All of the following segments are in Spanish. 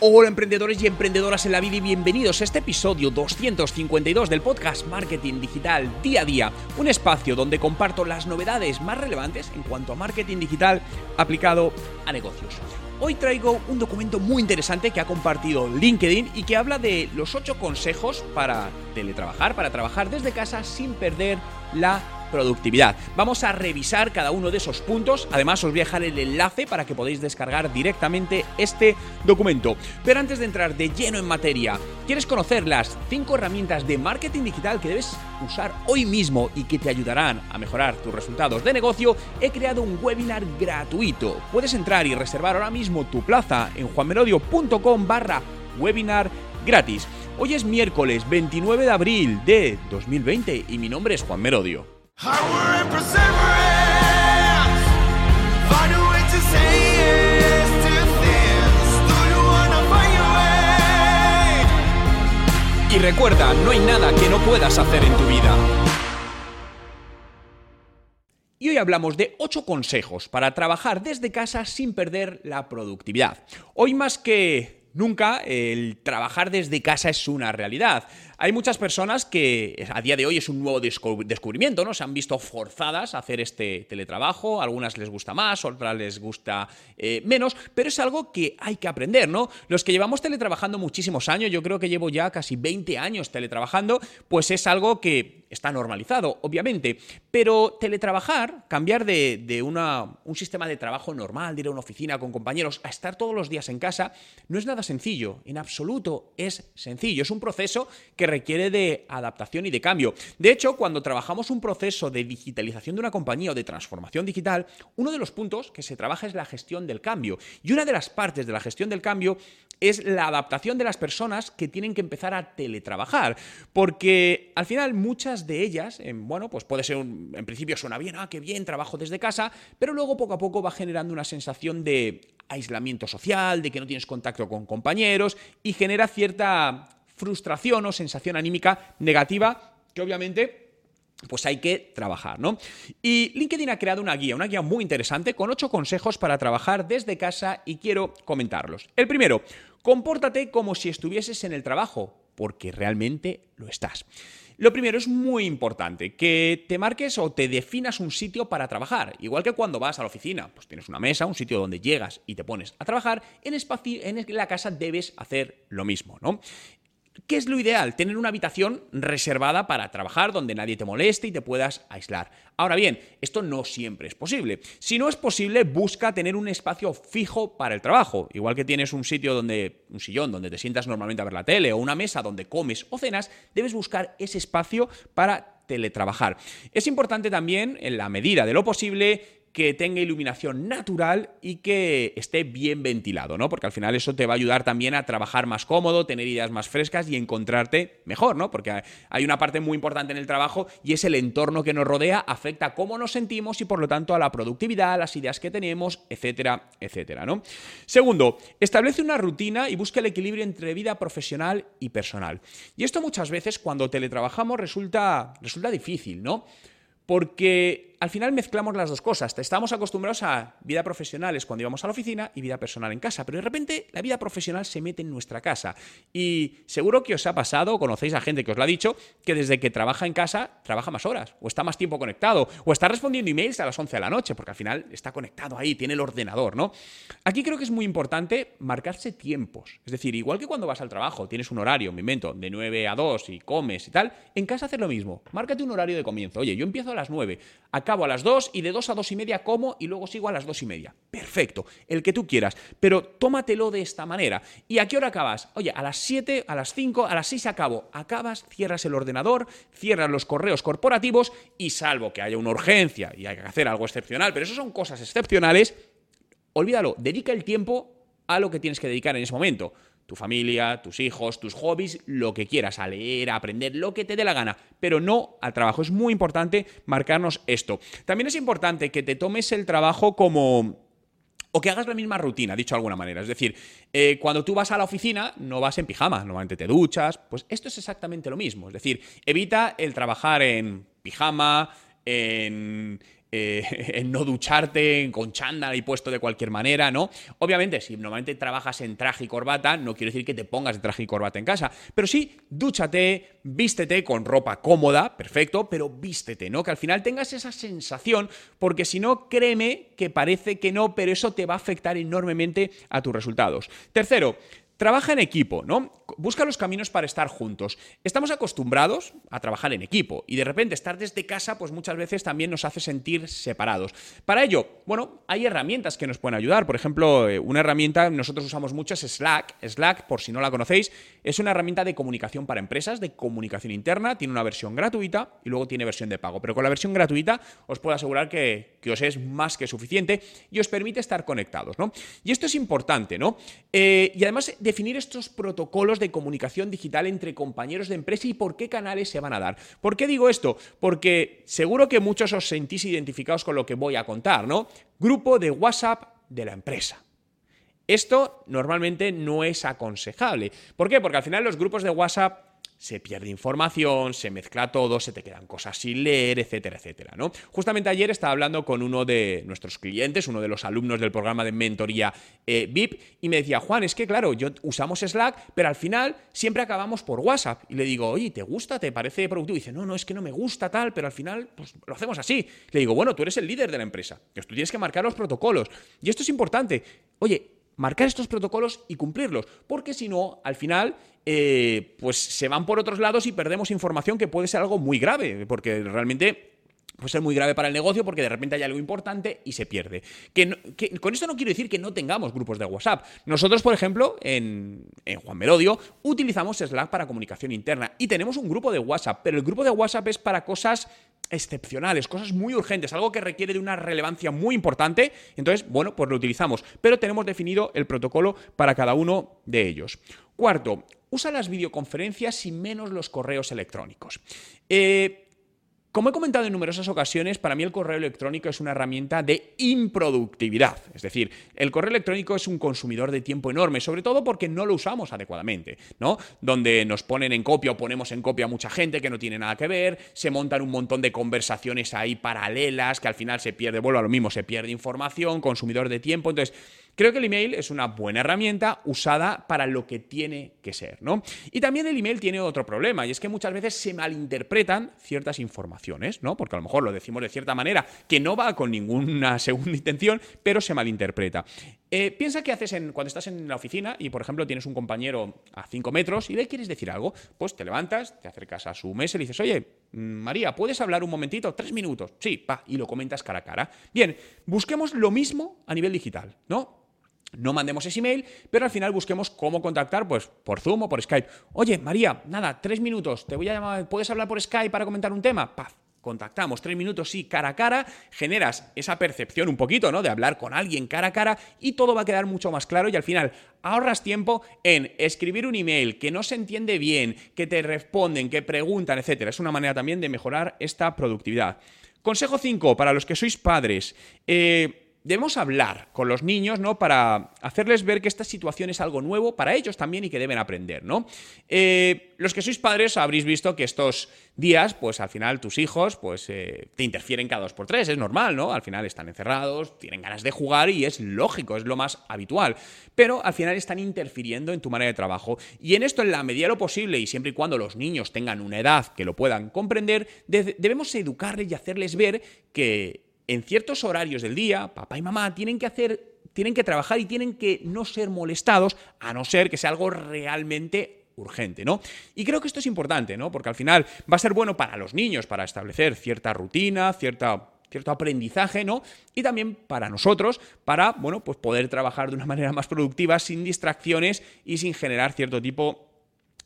Hola emprendedores y emprendedoras en la vida y bienvenidos a este episodio 252 del podcast Marketing Digital Día a Día, un espacio donde comparto las novedades más relevantes en cuanto a marketing digital aplicado a negocios. Hoy traigo un documento muy interesante que ha compartido LinkedIn y que habla de los 8 consejos para teletrabajar, para trabajar desde casa sin perder la productividad. Vamos a revisar cada uno de esos puntos. Además, os voy a dejar el enlace para que podáis descargar directamente este documento. Pero antes de entrar de lleno en materia, ¿quieres conocer las 5 herramientas de marketing digital que debes usar hoy mismo y que te ayudarán a mejorar tus resultados de negocio? He creado un webinar gratuito. Puedes entrar y reservar ahora mismo tu plaza en juanmerodio.com barra webinar gratis. Hoy es miércoles 29 de abril de 2020 y mi nombre es Juan Merodio. Y recuerda, no hay nada que no puedas hacer en tu vida. Y hoy hablamos de 8 consejos para trabajar desde casa sin perder la productividad. Hoy más que nunca el trabajar desde casa es una realidad. Hay muchas personas que a día de hoy es un nuevo descubrimiento, ¿no? Se han visto forzadas a hacer este teletrabajo, algunas les gusta más, otras les gusta eh, menos, pero es algo que hay que aprender, ¿no? Los que llevamos teletrabajando muchísimos años, yo creo que llevo ya casi 20 años teletrabajando, pues es algo que está normalizado, obviamente, pero teletrabajar, cambiar de, de una, un sistema de trabajo normal, de ir a una oficina con compañeros, a estar todos los días en casa, no es nada sencillo, en absoluto es sencillo, es un proceso que requiere de adaptación y de cambio. De hecho, cuando trabajamos un proceso de digitalización de una compañía o de transformación digital, uno de los puntos que se trabaja es la gestión del cambio. Y una de las partes de la gestión del cambio es la adaptación de las personas que tienen que empezar a teletrabajar. Porque al final muchas de ellas, bueno, pues puede ser, en principio suena bien, ah, qué bien, trabajo desde casa, pero luego poco a poco va generando una sensación de aislamiento social, de que no tienes contacto con compañeros y genera cierta frustración o sensación anímica negativa que obviamente pues hay que trabajar, ¿no? Y LinkedIn ha creado una guía, una guía muy interesante con ocho consejos para trabajar desde casa y quiero comentarlos. El primero, compórtate como si estuvieses en el trabajo, porque realmente lo estás. Lo primero es muy importante, que te marques o te definas un sitio para trabajar. Igual que cuando vas a la oficina, pues tienes una mesa, un sitio donde llegas y te pones a trabajar, en, en la casa debes hacer lo mismo, ¿no? ¿Qué es lo ideal? Tener una habitación reservada para trabajar donde nadie te moleste y te puedas aislar. Ahora bien, esto no siempre es posible. Si no es posible, busca tener un espacio fijo para el trabajo. Igual que tienes un sitio donde, un sillón donde te sientas normalmente a ver la tele o una mesa donde comes o cenas, debes buscar ese espacio para teletrabajar. Es importante también, en la medida de lo posible, que tenga iluminación natural y que esté bien ventilado, ¿no? Porque al final eso te va a ayudar también a trabajar más cómodo, tener ideas más frescas y encontrarte mejor, ¿no? Porque hay una parte muy importante en el trabajo y es el entorno que nos rodea, afecta cómo nos sentimos y por lo tanto a la productividad, a las ideas que tenemos, etcétera, etcétera, ¿no? Segundo, establece una rutina y busca el equilibrio entre vida profesional y personal. Y esto muchas veces cuando teletrabajamos resulta, resulta difícil, ¿no? Porque al final mezclamos las dos cosas. Estamos acostumbrados a vida profesional es cuando íbamos a la oficina y vida personal en casa, pero de repente la vida profesional se mete en nuestra casa. Y seguro que os ha pasado, conocéis a gente que os lo ha dicho, que desde que trabaja en casa trabaja más horas, o está más tiempo conectado, o está respondiendo emails a las 11 de la noche, porque al final está conectado ahí, tiene el ordenador, ¿no? Aquí creo que es muy importante marcarse tiempos. Es decir, igual que cuando vas al trabajo, tienes un horario, me invento, de 9 a 2 y comes y tal, en casa hacer lo mismo. Márcate un horario de comienzo. Oye, yo empiezo a las 9, acabo a las 2 y de 2 a 2 y media como y luego sigo a las 2 y media. Perfecto, el que tú quieras, pero tómatelo de esta manera. ¿Y a qué hora acabas? Oye, a las 7, a las 5, a las 6 acabo. Acabas, cierras el ordenador, cierras los correos corporativos y salvo que haya una urgencia y hay que hacer algo excepcional, pero eso son cosas excepcionales, olvídalo, dedica el tiempo a lo que tienes que dedicar en ese momento. Tu familia, tus hijos, tus hobbies, lo que quieras, a leer, a aprender, lo que te dé la gana, pero no al trabajo. Es muy importante marcarnos esto. También es importante que te tomes el trabajo como o que hagas la misma rutina, dicho de alguna manera. Es decir, eh, cuando tú vas a la oficina, no vas en pijama, normalmente te duchas. Pues esto es exactamente lo mismo. Es decir, evita el trabajar en pijama, en eh, en no ducharte con chándal y puesto de cualquier manera, ¿no? Obviamente, si normalmente trabajas en traje y corbata, no quiero decir que te pongas de traje y corbata en casa, pero sí, dúchate, vístete con ropa cómoda, perfecto, pero vístete, ¿no? Que al final tengas esa sensación, porque si no, créeme que parece que no, pero eso te va a afectar enormemente a tus resultados. Tercero, Trabaja en equipo, ¿no? Busca los caminos para estar juntos. Estamos acostumbrados a trabajar en equipo y de repente estar desde casa pues muchas veces también nos hace sentir separados. Para ello, bueno, hay herramientas que nos pueden ayudar. Por ejemplo, eh, una herramienta que nosotros usamos mucho es Slack. Slack, por si no la conocéis, es una herramienta de comunicación para empresas, de comunicación interna. Tiene una versión gratuita y luego tiene versión de pago. Pero con la versión gratuita os puedo asegurar que, os es más que suficiente y os permite estar conectados, ¿no? Y esto es importante, ¿no? Eh, y además definir estos protocolos de comunicación digital entre compañeros de empresa y por qué canales se van a dar. ¿Por qué digo esto? Porque seguro que muchos os sentís identificados con lo que voy a contar, ¿no? Grupo de WhatsApp de la empresa. Esto normalmente no es aconsejable. ¿Por qué? Porque al final los grupos de WhatsApp se pierde información, se mezcla todo, se te quedan cosas sin leer, etcétera, etcétera, ¿no? Justamente ayer estaba hablando con uno de nuestros clientes, uno de los alumnos del programa de mentoría eh, VIP, y me decía, Juan, es que claro, yo usamos Slack, pero al final siempre acabamos por WhatsApp. Y le digo, oye, ¿te gusta? ¿Te parece productivo? Y dice, no, no, es que no me gusta tal, pero al final pues, lo hacemos así. Le digo, bueno, tú eres el líder de la empresa, tú tienes que marcar los protocolos. Y esto es importante. Oye, marcar estos protocolos y cumplirlos, porque si no, al final, eh, pues se van por otros lados y perdemos información que puede ser algo muy grave, porque realmente puede ser muy grave para el negocio porque de repente hay algo importante y se pierde. Que, con esto no quiero decir que no tengamos grupos de WhatsApp. Nosotros, por ejemplo, en, en, Juan Melodio, utilizamos Slack para comunicación interna y tenemos un grupo de WhatsApp, pero el grupo de WhatsApp es para cosas excepcionales, cosas muy urgentes, algo que requiere de una relevancia muy importante. Entonces, bueno, pues lo utilizamos, pero tenemos definido el protocolo para cada uno de ellos. Cuarto, usa las videoconferencias y menos los correos electrónicos. Eh, como he comentado en numerosas ocasiones, para mí el correo electrónico es una herramienta de improductividad. Es decir, el correo electrónico es un consumidor de tiempo enorme, sobre todo porque no lo usamos adecuadamente, ¿no? Donde nos ponen en copia o ponemos en copia a mucha gente que no tiene nada que ver, se montan un montón de conversaciones ahí paralelas que al final se pierde, vuelvo a lo mismo, se pierde información, consumidor de tiempo. Entonces, Creo que el email es una buena herramienta usada para lo que tiene que ser, ¿no? Y también el email tiene otro problema, y es que muchas veces se malinterpretan ciertas informaciones, ¿no? Porque a lo mejor lo decimos de cierta manera que no va con ninguna segunda intención, pero se malinterpreta. Eh, piensa que haces en, cuando estás en la oficina y, por ejemplo, tienes un compañero a 5 metros y le quieres decir algo, pues te levantas, te acercas a su mesa y le dices, oye, mm, María, ¿puedes hablar un momentito? Tres minutos. Sí, pa, y lo comentas cara a cara. Bien, busquemos lo mismo a nivel digital, ¿no? No mandemos ese email, pero al final busquemos cómo contactar, pues por Zoom o por Skype. Oye, María, nada, tres minutos, te voy a llamar, ¿puedes hablar por Skype para comentar un tema? Paz, contactamos, tres minutos, sí, cara a cara, generas esa percepción un poquito, ¿no? De hablar con alguien cara a cara y todo va a quedar mucho más claro y al final ahorras tiempo en escribir un email que no se entiende bien, que te responden, que preguntan, etcétera. Es una manera también de mejorar esta productividad. Consejo 5, para los que sois padres. Eh, debemos hablar con los niños, ¿no? Para hacerles ver que esta situación es algo nuevo para ellos también y que deben aprender, ¿no? Eh, los que sois padres habréis visto que estos días, pues al final tus hijos, pues eh, te interfieren cada dos por tres, es normal, ¿no? Al final están encerrados, tienen ganas de jugar y es lógico, es lo más habitual. Pero al final están interfiriendo en tu manera de trabajo. Y en esto, en la medida de lo posible, y siempre y cuando los niños tengan una edad que lo puedan comprender, debemos educarles y hacerles ver que en ciertos horarios del día, papá y mamá tienen que hacer, tienen que trabajar y tienen que no ser molestados, a no ser que sea algo realmente urgente, ¿no? Y creo que esto es importante, ¿no? Porque al final va a ser bueno para los niños, para establecer cierta rutina, cierta cierto aprendizaje, ¿no? Y también para nosotros, para, bueno, pues poder trabajar de una manera más productiva, sin distracciones y sin generar cierto tipo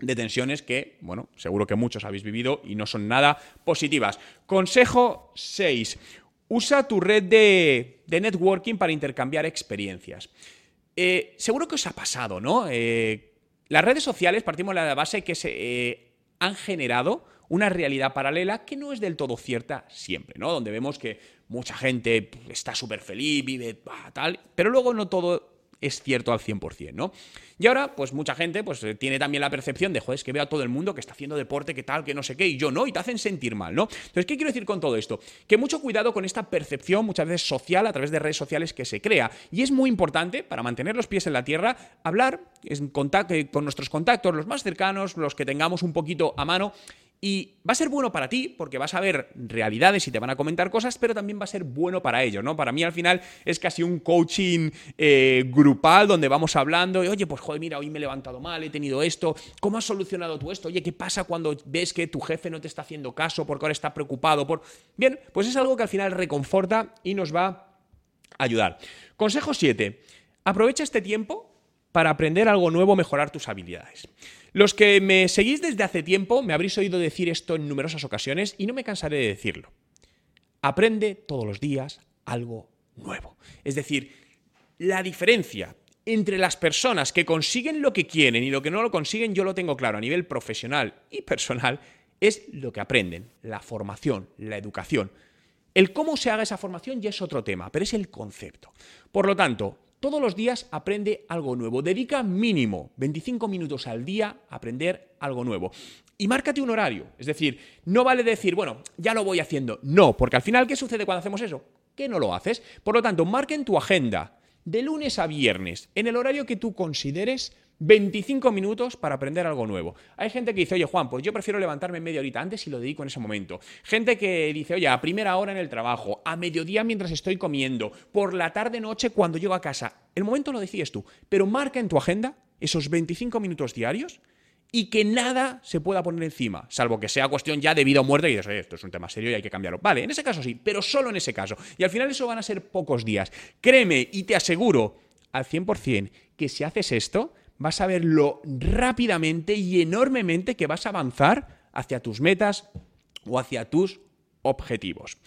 de tensiones que, bueno, seguro que muchos habéis vivido y no son nada positivas. Consejo 6. Usa tu red de, networking para intercambiar experiencias. eh, seguro que os ha pasado, ¿no? Eh, las redes sociales, partimos de la base que se eh, han generado una realidad paralela que no es del todo cierta siempre, ¿no? Donde vemos que mucha gente pues, está súper feliz, vive tal, pero luego no todo es cierto al 100%, ¿no? Y ahora, pues mucha gente pues eh, tiene también la percepción de, joder, es que veo a todo el mundo que está haciendo deporte, que tal, que no sé qué, y yo no, y te hacen sentir mal, ¿no? Entonces, ¿qué quiero decir con todo esto? Que mucho cuidado con esta percepción, muchas veces social, a través de redes sociales que se crea. Y es muy importante, para mantener los pies en la tierra, hablar eh, con nuestros contactos, los más cercanos, los que tengamos un poquito a mano, y va a ser bueno para ti, porque vas a ver realidades y te van a comentar cosas, pero también va a ser bueno para ellos, ¿no? Para mí al final es casi un coaching eh, grupal donde vamos hablando, y, oye, pues joder, mira, hoy me he levantado mal, he tenido esto, ¿cómo has solucionado tú esto? Oye, ¿qué pasa cuando ves que tu jefe no te está haciendo caso porque ahora está preocupado por... Bien, pues es algo que al final reconforta y nos va a ayudar. Consejo 7. Aprovecha este tiempo para aprender algo nuevo, mejorar tus habilidades. Los que me seguís desde hace tiempo me habréis oído decir esto en numerosas ocasiones y no me cansaré de decirlo. Aprende todos los días algo nuevo. Es decir, la diferencia entre las personas que consiguen lo que quieren y lo que no lo consiguen, yo lo tengo claro a nivel profesional y personal, es lo que aprenden, la formación, la educación. El cómo se haga esa formación ya es otro tema, pero es el concepto. Por lo tanto, todos los días aprende algo nuevo. Dedica mínimo 25 minutos al día a aprender algo nuevo. Y márcate un horario. Es decir, no vale decir, bueno, ya lo voy haciendo. No, porque al final, ¿qué sucede cuando hacemos eso? Que no lo haces. Por lo tanto, marca en tu agenda de lunes a viernes, en el horario que tú consideres 25 minutos para aprender algo nuevo. Hay gente que dice, oye Juan, pues yo prefiero levantarme media horita antes y lo dedico en ese momento. Gente que dice, oye, a primera hora en el trabajo, a mediodía mientras estoy comiendo, por la tarde noche cuando llego a casa. El momento lo decides tú, pero marca en tu agenda esos 25 minutos diarios y que nada se pueda poner encima, salvo que sea cuestión ya de vida o muerte y dices, esto es un tema serio y hay que cambiarlo. Vale, en ese caso sí, pero solo en ese caso. Y al final eso van a ser pocos días. Créeme y te aseguro al 100% que si haces esto, vas a ver lo rápidamente y enormemente que vas a avanzar hacia tus metas o hacia tus objetivos.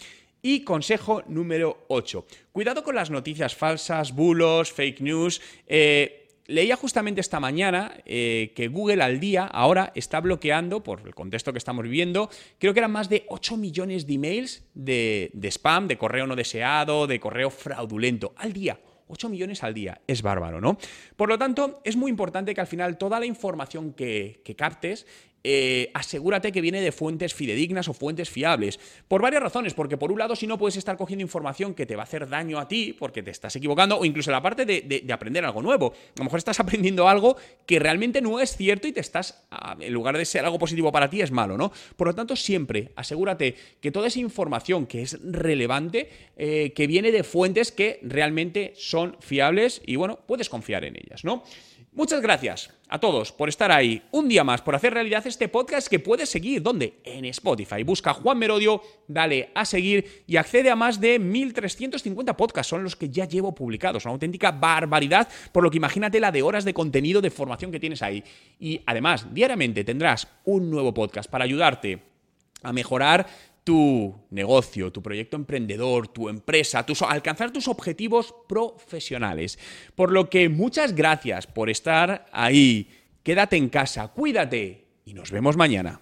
Y consejo número 8. Cuidado con las noticias falsas, bulos, fake news. Eh, Leía justamente esta mañana eh, que Google al día ahora está bloqueando, por el contexto que estamos viviendo, creo que eran más de 8 millones de emails de, de spam, de correo no deseado, de correo fraudulento al día. 8 millones al día. Es bárbaro, ¿no? Por lo tanto, es muy importante que al final toda la información que, que captes eh, asegúrate que viene de fuentes fidedignas o fuentes fiables. Por varias razones, porque por un lado, si no puedes estar cogiendo información que te va a hacer daño a ti, porque te estás equivocando, o incluso la parte de, aprender algo nuevo. A lo mejor estás aprendiendo algo que realmente no es cierto y te estás, en lugar de ser algo positivo para ti, es malo, ¿no? Por lo tanto, siempre asegúrate que toda esa información que es relevante, eh, que viene de fuentes que realmente son fiables y, bueno, puedes confiar en ellas, ¿no? Muchas gracias a todos por estar ahí un día más, por hacer realidad este podcast que puedes seguir. ¿Dónde? En Spotify. Busca Juan Merodio, dale a seguir y accede a más de 1350 podcasts. Son los que ya llevo publicados. Una auténtica barbaridad, por lo que imagínate la de horas de contenido de formación que tienes ahí. Y además, diariamente tendrás un nuevo podcast para ayudarte a mejorar tu negocio, tu proyecto emprendedor, tu empresa, alcanzar tus objetivos profesionales. Por lo que muchas gracias por estar ahí. Quédate en casa, cuídate y nos vemos mañana.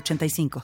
85